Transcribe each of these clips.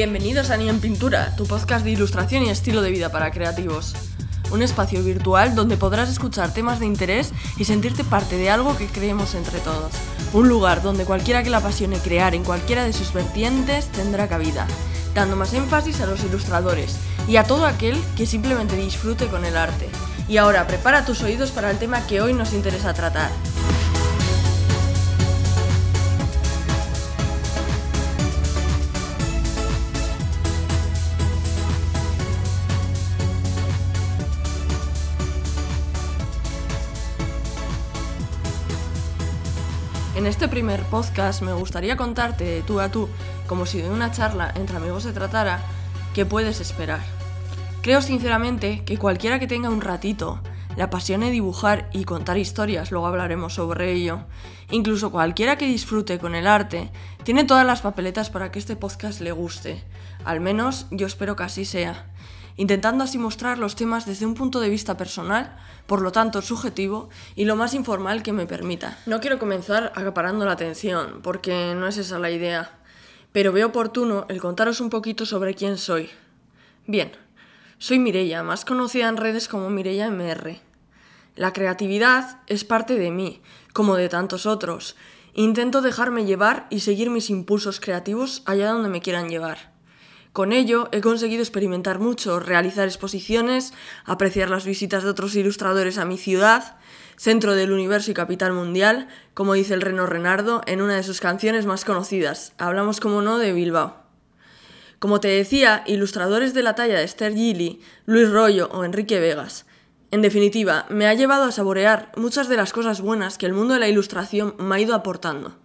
Bienvenidos a Ni en Pintura, tu podcast de ilustración y estilo de vida para creativos. Un espacio virtual donde podrás escuchar temas de interés y sentirte parte de algo que creemos entre todos. Un lugar donde cualquiera que le apasione crear en cualquiera de sus vertientes tendrá cabida, dando más énfasis a los ilustradores y a todo aquel que simplemente disfrute con el arte. Y ahora prepara tus oídos para el tema que hoy nos interesa tratar. En este primer podcast me gustaría contarte de tú a tú, como si de una charla entre amigos se tratara, qué puedes esperar. Creo sinceramente que cualquiera que tenga un ratito, le apasione dibujar y contar historias, luego hablaremos sobre ello, incluso cualquiera que disfrute con el arte, tiene todas las papeletas para que este podcast le guste. Al menos yo espero que así sea intentando así mostrar los temas desde un punto de vista personal, por lo tanto subjetivo, y lo más informal que me permita. No quiero comenzar acaparando la atención, porque no es esa la idea, pero veo oportuno el contaros un poquito sobre quién soy. Bien, soy Mirella, más conocida en redes como Mirella MR. La creatividad es parte de mí, como de tantos otros. Intento dejarme llevar y seguir mis impulsos creativos allá donde me quieran llevar. Con ello he conseguido experimentar mucho, realizar exposiciones, apreciar las visitas de otros ilustradores a mi ciudad, centro del universo y capital mundial, como dice el Reno Renardo en una de sus canciones más conocidas. Hablamos, como no, de Bilbao. Como te decía, ilustradores de la talla de Esther Gilly, Luis Rollo o Enrique Vegas. En definitiva, me ha llevado a saborear muchas de las cosas buenas que el mundo de la ilustración me ha ido aportando.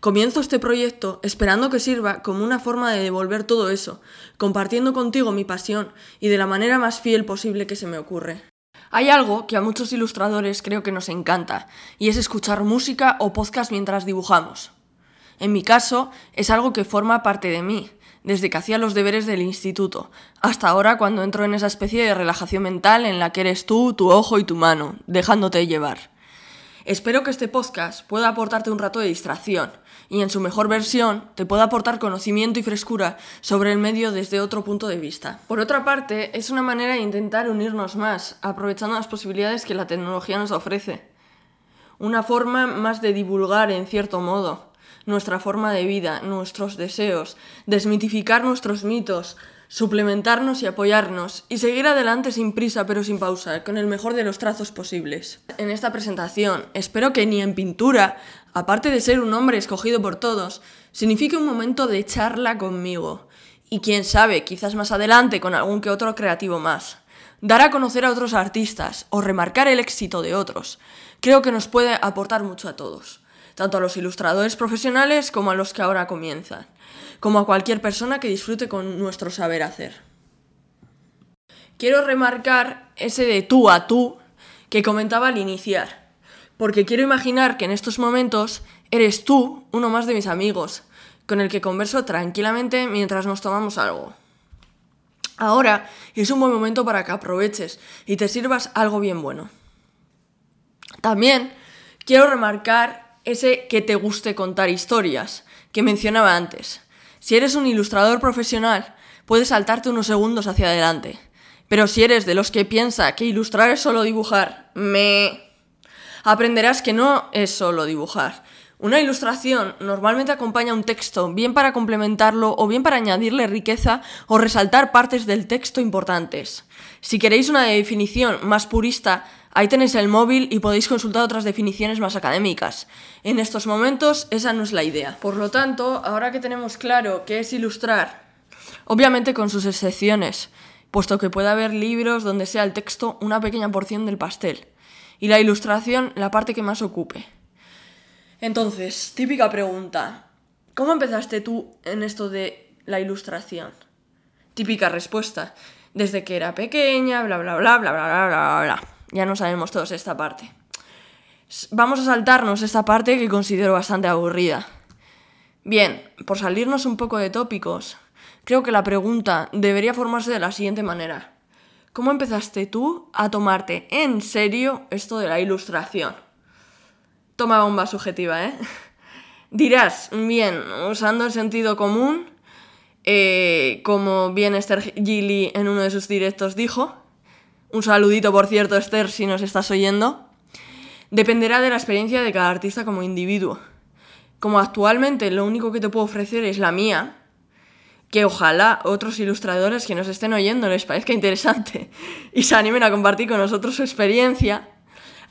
Comienzo este proyecto esperando que sirva como una forma de devolver todo eso, compartiendo contigo mi pasión y de la manera más fiel posible que se me ocurre. Hay algo que a muchos ilustradores creo que nos encanta, y es escuchar música o podcast mientras dibujamos. En mi caso, es algo que forma parte de mí, desde que hacía los deberes del instituto, hasta ahora cuando entro en esa especie de relajación mental en la que eres tú, tu ojo y tu mano, dejándote llevar. Espero que este podcast pueda aportarte un rato de distracción y en su mejor versión te pueda aportar conocimiento y frescura sobre el medio desde otro punto de vista. Por otra parte, es una manera de intentar unirnos más, aprovechando las posibilidades que la tecnología nos ofrece. Una forma más de divulgar, en cierto modo, nuestra forma de vida, nuestros deseos, desmitificar nuestros mitos, suplementarnos y apoyarnos, y seguir adelante sin prisa pero sin pausa, con el mejor de los trazos posibles. En esta presentación, espero que ni en pintura, aparte de ser un hombre escogido por todos, signifique un momento de charla conmigo, y quién sabe, quizás más adelante con algún que otro creativo más. Dar a conocer a otros artistas o remarcar el éxito de otros, creo que nos puede aportar mucho a todos, tanto a los ilustradores profesionales como a los que ahora comienzan como a cualquier persona que disfrute con nuestro saber hacer. Quiero remarcar ese de tú a tú que comentaba al iniciar, porque quiero imaginar que en estos momentos eres tú uno más de mis amigos, con el que converso tranquilamente mientras nos tomamos algo. Ahora es un buen momento para que aproveches y te sirvas algo bien bueno. También quiero remarcar ese que te guste contar historias que mencionaba antes. Si eres un ilustrador profesional, puedes saltarte unos segundos hacia adelante. Pero si eres de los que piensa que ilustrar es solo dibujar, me... Aprenderás que no es solo dibujar. Una ilustración normalmente acompaña un texto, bien para complementarlo o bien para añadirle riqueza o resaltar partes del texto importantes. Si queréis una definición más purista, Ahí tenéis el móvil y podéis consultar otras definiciones más académicas. En estos momentos esa no es la idea. Por lo tanto, ahora que tenemos claro qué es ilustrar, obviamente con sus excepciones, puesto que puede haber libros donde sea el texto una pequeña porción del pastel y la ilustración la parte que más ocupe. Entonces, típica pregunta. ¿Cómo empezaste tú en esto de la ilustración? Típica respuesta. Desde que era pequeña, bla bla bla bla bla bla bla bla. Ya no sabemos todos esta parte. Vamos a saltarnos esta parte que considero bastante aburrida. Bien, por salirnos un poco de tópicos, creo que la pregunta debería formarse de la siguiente manera. ¿Cómo empezaste tú a tomarte en serio esto de la ilustración? Toma bomba subjetiva, ¿eh? Dirás, bien, usando el sentido común, eh, como bien Esther Gilly en uno de sus directos dijo. Un saludito, por cierto, Esther, si nos estás oyendo. Dependerá de la experiencia de cada artista como individuo. Como actualmente lo único que te puedo ofrecer es la mía, que ojalá otros ilustradores que nos estén oyendo les parezca interesante y se animen a compartir con nosotros su experiencia.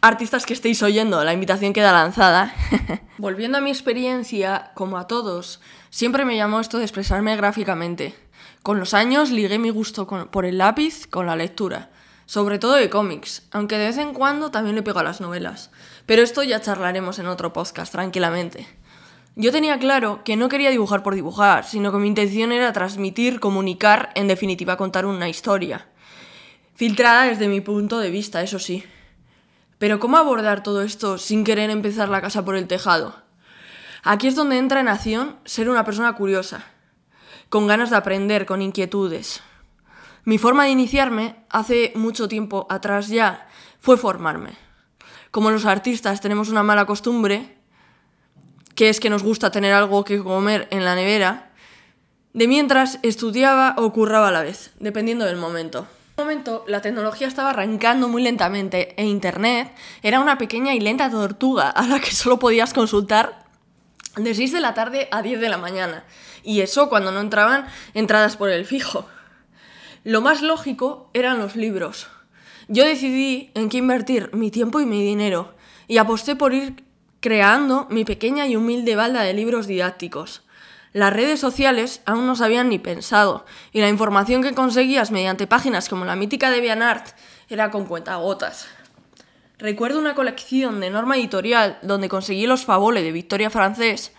Artistas que estéis oyendo, la invitación queda lanzada. Volviendo a mi experiencia, como a todos, siempre me llamó esto de expresarme gráficamente. Con los años ligué mi gusto por el lápiz con la lectura, sobre todo de cómics, aunque de vez en cuando también le pego a las novelas. Pero esto ya charlaremos en otro podcast, tranquilamente. Yo tenía claro que no quería dibujar por dibujar, sino que mi intención era transmitir, comunicar, en definitiva contar una historia. Filtrada desde mi punto de vista, eso sí. Pero ¿cómo abordar todo esto sin querer empezar la casa por el tejado? Aquí es donde entra en acción ser una persona curiosa, con ganas de aprender, con inquietudes. Mi forma de iniciarme, hace mucho tiempo atrás ya, fue formarme. Como los artistas tenemos una mala costumbre, que es que nos gusta tener algo que comer en la nevera, de mientras estudiaba o curraba a la vez, dependiendo del momento. En un momento la tecnología estaba arrancando muy lentamente e Internet era una pequeña y lenta tortuga a la que solo podías consultar de 6 de la tarde a 10 de la mañana. Y eso cuando no entraban entradas por el fijo. Lo más lógico eran los libros. Yo decidí en qué invertir mi tiempo y mi dinero y aposté por ir creando mi pequeña y humilde balda de libros didácticos. Las redes sociales aún no se habían ni pensado, y la información que conseguías mediante páginas como la mítica de Vianart era con cuentagotas. Recuerdo una colección de norma editorial donde conseguí los faboles de Victoria Francés,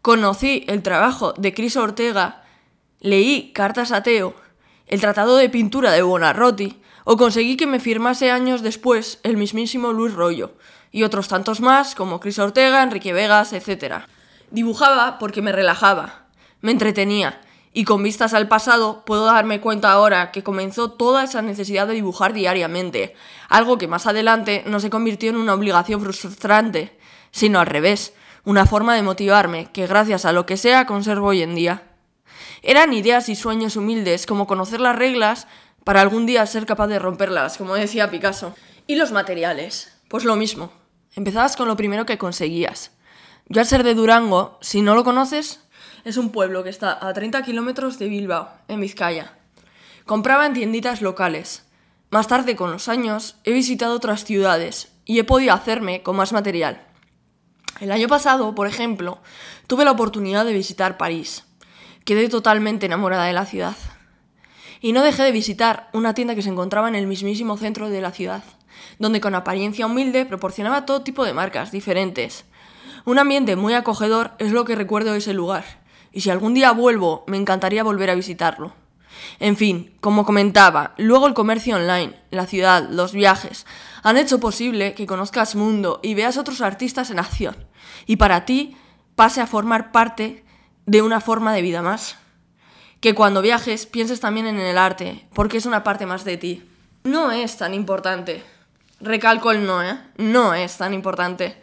conocí el trabajo de Cris Ortega, leí Cartas a Teo, el tratado de pintura de Bonarroti, o conseguí que me firmase años después el mismísimo Luis Rollo, y otros tantos más como Cris Ortega, Enrique Vegas, etc. Dibujaba porque me relajaba, me entretenía, y con vistas al pasado puedo darme cuenta ahora que comenzó toda esa necesidad de dibujar diariamente, algo que más adelante no se convirtió en una obligación frustrante, sino al revés, una forma de motivarme que gracias a lo que sea conservo hoy en día. Eran ideas y sueños humildes como conocer las reglas para algún día ser capaz de romperlas, como decía Picasso. Y los materiales, pues lo mismo. Empezabas con lo primero que conseguías. Yo al ser de Durango, si no lo conoces, es un pueblo que está a 30 kilómetros de Bilbao, en Vizcaya. Compraba en tienditas locales. Más tarde, con los años, he visitado otras ciudades y he podido hacerme con más material. El año pasado, por ejemplo, tuve la oportunidad de visitar París. Quedé totalmente enamorada de la ciudad. Y no dejé de visitar una tienda que se encontraba en el mismísimo centro de la ciudad donde con apariencia humilde proporcionaba todo tipo de marcas diferentes. Un ambiente muy acogedor es lo que recuerdo de ese lugar, y si algún día vuelvo, me encantaría volver a visitarlo. En fin, como comentaba, luego el comercio online, la ciudad, los viajes, han hecho posible que conozcas mundo y veas otros artistas en acción, y para ti pase a formar parte de una forma de vida más. Que cuando viajes pienses también en el arte, porque es una parte más de ti. No es tan importante Recalco el no, ¿eh? No es tan importante.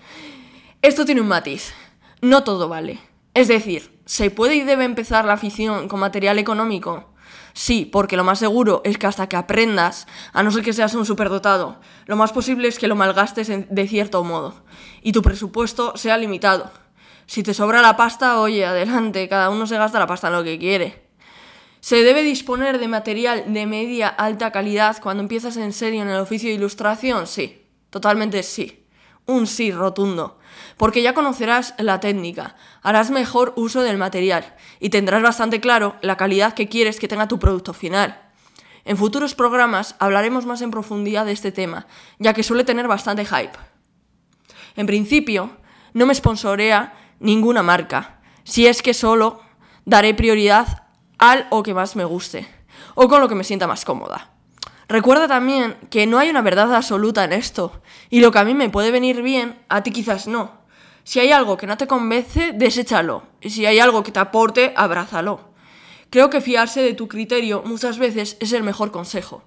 Esto tiene un matiz. No todo vale. Es decir, ¿se puede y debe empezar la afición con material económico? Sí, porque lo más seguro es que hasta que aprendas, a no ser que seas un superdotado, lo más posible es que lo malgastes de cierto modo y tu presupuesto sea limitado. Si te sobra la pasta, oye, adelante, cada uno se gasta la pasta en lo que quiere. ¿Se debe disponer de material de media alta calidad cuando empiezas en serio en el oficio de ilustración? Sí, totalmente sí. Un sí rotundo. Porque ya conocerás la técnica, harás mejor uso del material y tendrás bastante claro la calidad que quieres que tenga tu producto final. En futuros programas hablaremos más en profundidad de este tema, ya que suele tener bastante hype. En principio, no me sponsorea ninguna marca, si es que solo daré prioridad al o que más me guste, o con lo que me sienta más cómoda. Recuerda también que no hay una verdad absoluta en esto, y lo que a mí me puede venir bien, a ti quizás no. Si hay algo que no te convence, deséchalo, y si hay algo que te aporte, abrázalo. Creo que fiarse de tu criterio muchas veces es el mejor consejo.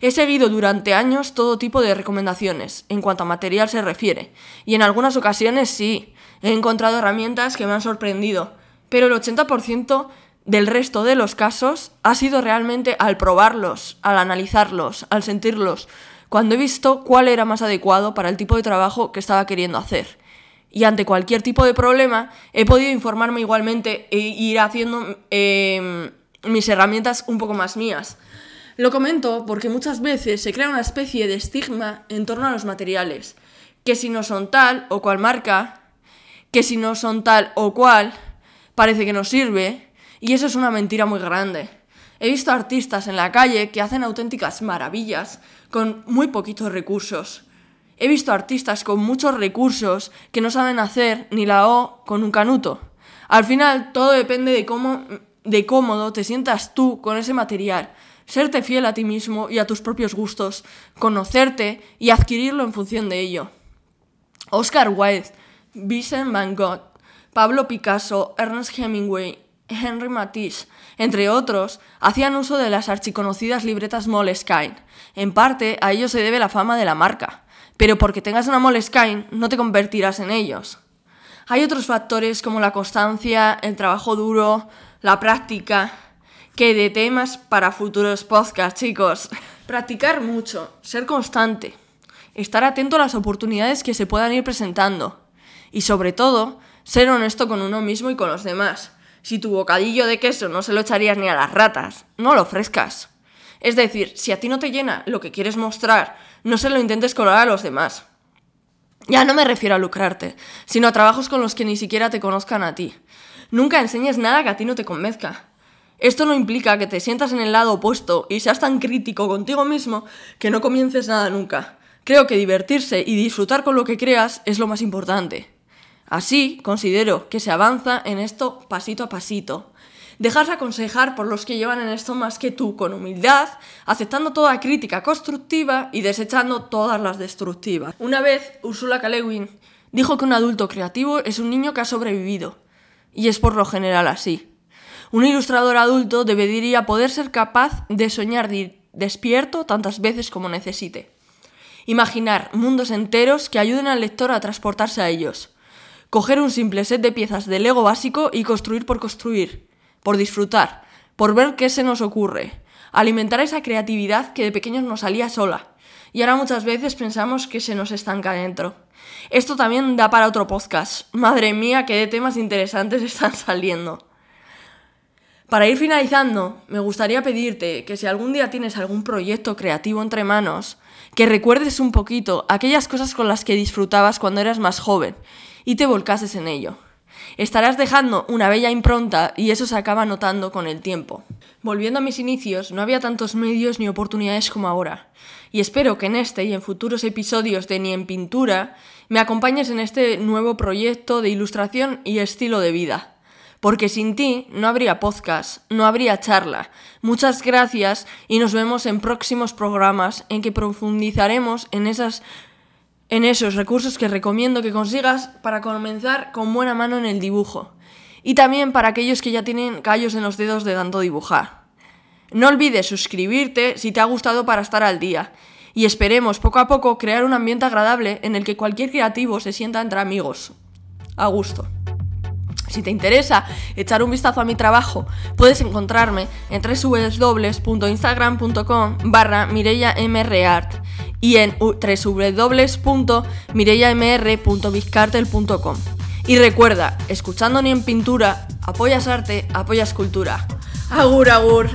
He seguido durante años todo tipo de recomendaciones en cuanto a material se refiere, y en algunas ocasiones sí, he encontrado herramientas que me han sorprendido, pero el 80% del resto de los casos ha sido realmente al probarlos, al analizarlos, al sentirlos, cuando he visto cuál era más adecuado para el tipo de trabajo que estaba queriendo hacer. Y ante cualquier tipo de problema he podido informarme igualmente e ir haciendo em, mis herramientas un poco más mías. Lo comento porque muchas veces se crea una especie de estigma en torno a los materiales, que si no son tal o cual marca, que si no son tal o cual, parece que no sirve, y eso es una mentira muy grande. He visto artistas en la calle que hacen auténticas maravillas con muy poquitos recursos. He visto artistas con muchos recursos que no saben hacer ni la O con un canuto. Al final todo depende de cómo de cómodo te sientas tú con ese material, serte fiel a ti mismo y a tus propios gustos, conocerte y adquirirlo en función de ello. Oscar Wilde, Vincent Van Gogh, Pablo Picasso, Ernest Hemingway, Henry Matisse, entre otros, hacían uso de las archiconocidas libretas Moleskine. En parte, a ello se debe la fama de la marca, pero porque tengas una Moleskine no te convertirás en ellos. Hay otros factores como la constancia, el trabajo duro, la práctica, que de temas para futuros podcasts, chicos. Practicar mucho, ser constante, estar atento a las oportunidades que se puedan ir presentando y sobre todo, ser honesto con uno mismo y con los demás. Si tu bocadillo de queso no se lo echarías ni a las ratas, no lo ofrezcas. Es decir, si a ti no te llena lo que quieres mostrar, no se lo intentes colar a los demás. Ya no me refiero a lucrarte, sino a trabajos con los que ni siquiera te conozcan a ti. Nunca enseñes nada que a ti no te convenzca. Esto no implica que te sientas en el lado opuesto y seas tan crítico contigo mismo que no comiences nada nunca. Creo que divertirse y disfrutar con lo que creas es lo más importante. Así, considero que se avanza en esto pasito a pasito. Dejarse aconsejar por los que llevan en esto más que tú, con humildad, aceptando toda crítica constructiva y desechando todas las destructivas. Una vez, Ursula K. dijo que un adulto creativo es un niño que ha sobrevivido y es por lo general así. Un ilustrador adulto debería poder ser capaz de soñar despierto tantas veces como necesite. Imaginar mundos enteros que ayuden al lector a transportarse a ellos. Coger un simple set de piezas de Lego básico y construir por construir, por disfrutar, por ver qué se nos ocurre. Alimentar esa creatividad que de pequeños nos salía sola. Y ahora muchas veces pensamos que se nos estanca dentro. Esto también da para otro podcast. Madre mía, qué de temas interesantes están saliendo. Para ir finalizando, me gustaría pedirte que si algún día tienes algún proyecto creativo entre manos, que recuerdes un poquito aquellas cosas con las que disfrutabas cuando eras más joven y te volcases en ello. Estarás dejando una bella impronta y eso se acaba notando con el tiempo. Volviendo a mis inicios, no había tantos medios ni oportunidades como ahora, y espero que en este y en futuros episodios de Ni en Pintura me acompañes en este nuevo proyecto de ilustración y estilo de vida. Porque sin ti no habría podcast, no habría charla. Muchas gracias y nos vemos en próximos programas en que profundizaremos en esas en esos recursos que recomiendo que consigas para comenzar con buena mano en el dibujo. Y también para aquellos que ya tienen callos en los dedos de tanto dibujar. No olvides suscribirte si te ha gustado para estar al día. Y esperemos poco a poco crear un ambiente agradable en el que cualquier creativo se sienta entre amigos. A gusto. Si te interesa echar un vistazo a mi trabajo, puedes encontrarme en www.instagram.com barra mireyamrart y en www.mireyamr.bizcartel.com. Y recuerda, escuchando ni en pintura, apoyas arte, apoyas cultura. Agur, agur.